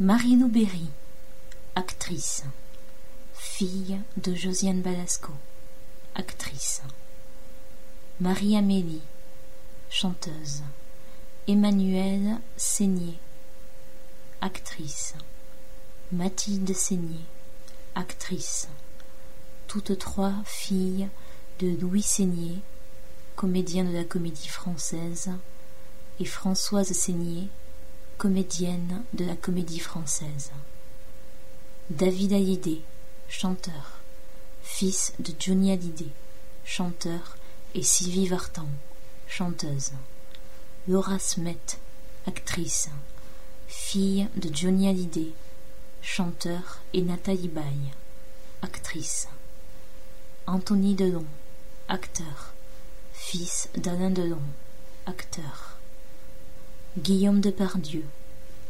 Marie-Lou Berry, actrice. Fille de Josiane Balasco, actrice. Marie-Amélie, chanteuse. Emmanuelle Seigné, actrice. Mathilde Seigné, actrice. Toutes trois filles de Louis Seigné, comédien de la comédie française, et Françoise Seigné, comédienne de la comédie française. David Hallyday, chanteur, fils de Johnny Hallyday, chanteur, et Sylvie Vartan, chanteuse. Laura Smet, actrice, fille de Johnny Hallyday, chanteur, et Nathalie Baye, actrice. Anthony Delon, acteur, fils d'Alain Delon, acteur. Guillaume Depardieu,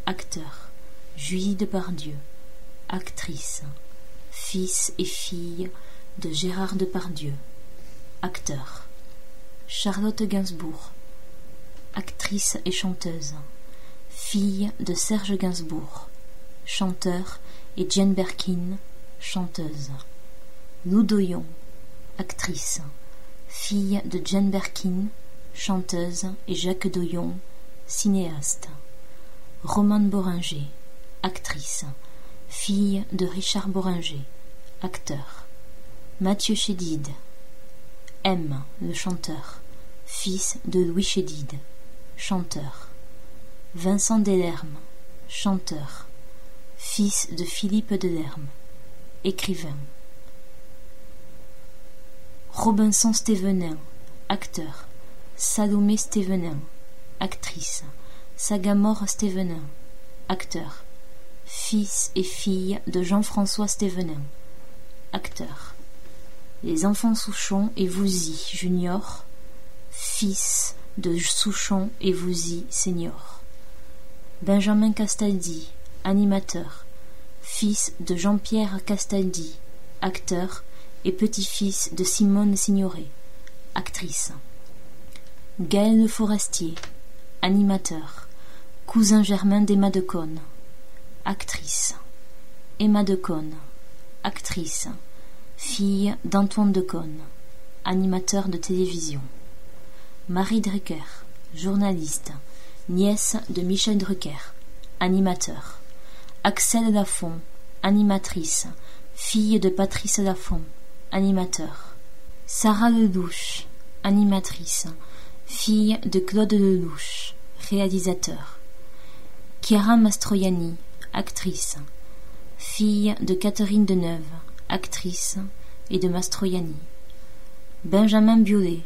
acteur. Julie Depardieu, actrice. Fils et fille de Gérard Depardieu, acteur. Charlotte Gainsbourg, actrice et chanteuse. Fille de Serge Gainsbourg, chanteur, et Jane Birkin, chanteuse. Lou Doyon, actrice. Fille de Jane Birkin, chanteuse, et Jacques Doyon, cinéaste. Romane Boringer, actrice. Fille de Richard Boringer, acteur. Mathieu Chédid, M, le chanteur. Fils de Louis Chédid, chanteur. Vincent Delerme, chanteur. Fils de Philippe Delerme, écrivain. Robinson Stévenin, acteur. Salomé Stévenin, actrice. Sagamore Stévenin, acteur. Fils et fille de Jean-François Stévenin, acteur. Les enfants Souchon et Vouzy junior, fils de Souchon et Vouzy senior. Benjamin Castaldi, animateur, fils de Jean-Pierre Castaldi, acteur et petit-fils de Simone Signoret, actrice. Gaël Le Forestier, animateur, cousin germain d'Emma de Cône, actrice. Emma de Cône, actrice, fille d'Antoine de Cône, animateur de télévision. Marie Drucker, journaliste, nièce de Michel Drucker, animateur. Axel Lafont, animatrice, fille de Patrice Lafont, animateur. Sarah Lelouch, animatrice, fille de Claude Lelouch, réalisateur. Chiara Mastroianni, actrice, fille de Catherine Deneuve, actrice, et de Mastroianni. Benjamin Biolay,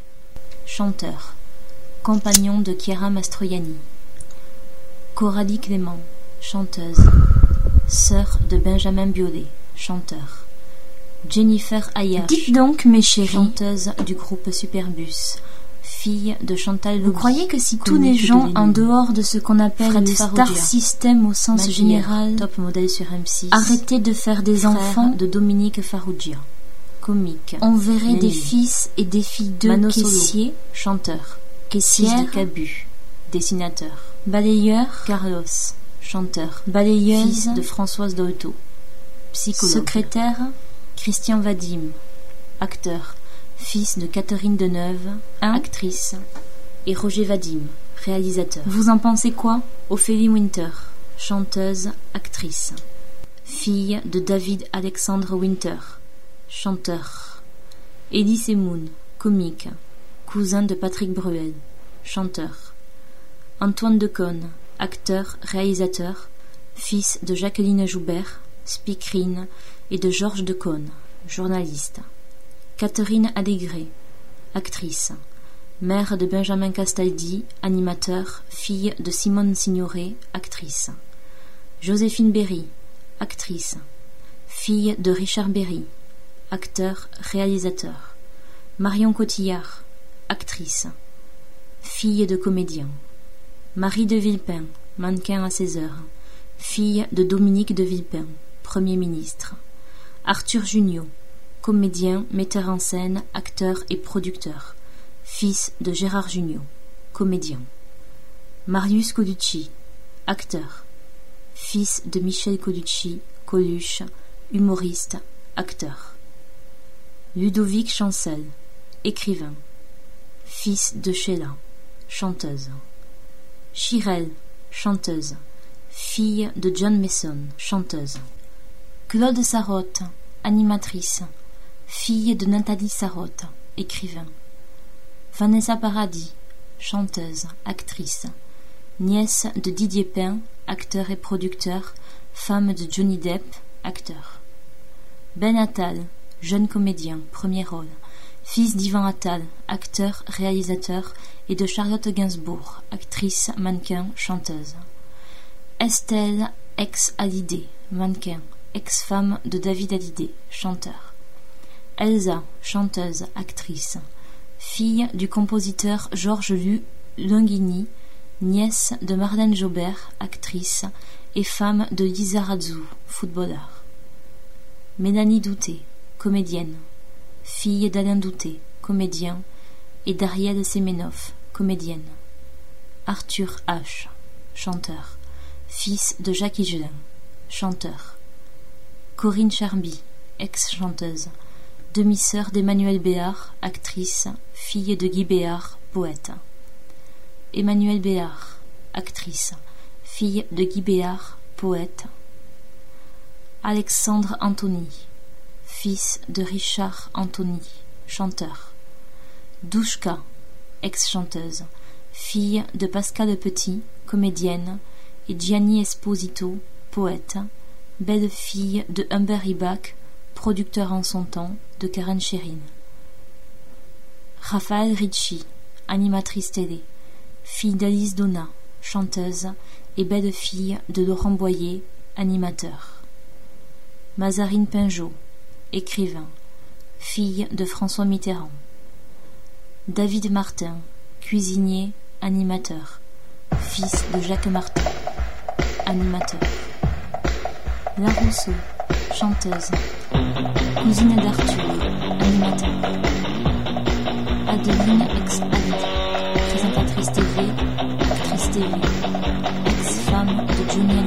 chanteur, compagnon de Chiara Mastroianni. Coralie Clément, chanteuse, sœur de Benjamin Biolay, chanteur. Jennifer Ayash, Dites donc, mes chéris, chanteuse du groupe Superbus, fille de Chantal vous croyez que si tous les gens en dehors de ce qu'on appelle le star system au sens général top modèle sur M6, arrêtaient de faire des enfants, de Dominique Farrugia, comique, on verrait des fils et des filles de caissiers, chanteur, fils caissières, de Cabu, dessinateur, balayeurs, Carlos, chanteur, balayeuses, fils de Françoise Dolto, psychologue, secrétaires, Christian Vadim, acteur, fils de Catherine Deneuve, Hein actrice, et Roger Vadim, réalisateur. vous en pensez quoi? Ophélie Winter, chanteuse, actrice. Fille de David Alexandre Winter, chanteur. Elie Semoun, comique. Cousin de Patrick Bruel, chanteur. Antoine Decaune, acteur, réalisateur. Fils de Jacqueline Joubert, speakerine, et de Georges Decaune, journaliste. Catherine Allégré, actrice. Mère de Benjamin Castaldi, animateur, fille de Simone Signoret, actrice. Joséphine Berry, actrice. Fille de Richard Berry, acteur, réalisateur. Marion Cotillard, actrice. Fille de comédien. Marie de Villepin, mannequin à 16 heures. Fille de Dominique de Villepin, Premier ministre. Arthur Junio, comédien, metteur en scène, acteur et producteur. Fils de Gérard Junio, comédien. Marius Colucci, acteur. fils de Michel Colucci, Coluche, humoriste, acteur. Ludovic Chancel, écrivain, fils de Sheila, chanteuse. Chirel, chanteuse, fille de John Mason, chanteuse. Claude Sarraute, animatrice, fille de Nathalie Sarraute, écrivain. Vanessa Paradis, chanteuse, actrice, nièce de Didier Pin, acteur et producteur, femme de Johnny Depp, acteur. Ben Attal, jeune comédien, premier rôle, fils d'Ivan Attal, acteur, réalisateur, et de Charlotte Gainsbourg, actrice, mannequin, chanteuse. Estelle, ex-Hallyday, mannequin, ex-femme de David Hallyday, chanteur. Elsa, chanteuse, actrice, fille du compositeur Georges Lu Longhini, nièce de Marlène Jobert, actrice, et femme de Lisa Razou, footballeur. Mélanie Douté, comédienne, fille d'Alain Douté, comédien, et d'Ariel Semenov, comédienne. Arthur H., chanteur, fils de Jacques Higelin, chanteur. Corinne Charby, ex-chanteuse, demi-sœur d'Emmanuel Béard, actrice, fille de Guy Béard, poète. Emmanuel Béard, actrice, fille de Guy Béard, poète. Alexandre Anthony, fils de Richard Anthony, chanteur. Douchka, ex-chanteuse, fille de Pascal Petit, comédienne, et Gianni Esposito, poète, belle-fille de Humber Ibach, producteur en son temps, de Karen Sherin. Raphaël Ricci, animatrice télé, fille d'Alice Donna, chanteuse, et belle-fille de Laurent Boyer, animateur. Mazarine Pinjot, écrivain, fille de François Mitterrand. David Martin, cuisinier, animateur, fils de Jacques Martin, animateur. La Rousseau, chanteuse, cousine d'Arthur, animateur. Adeline ex-Alid, présentatrice TV, actrice TV, ex-femme de Johnny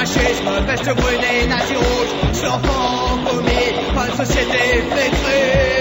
fascisme, peste brune et nazi rouge. Je suis l'enfant commis par une société flétrée.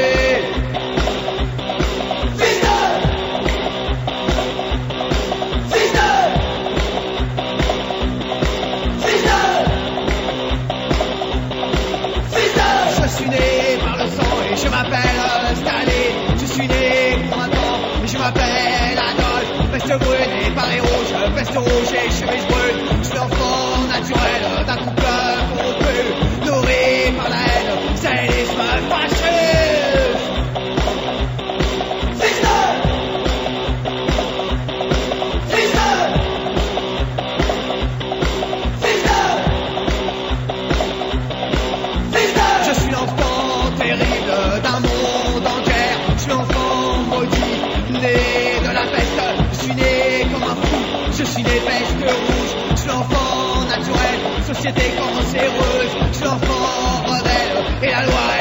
Société cancéreuse. Je suis l'enfant rebelle et la loi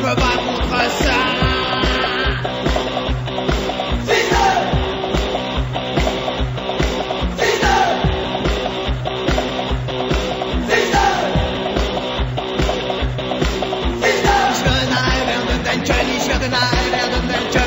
l'État, et je me bats contre ça. Fils de... Fils de... Fils de... Fils de... Je viens de Nile,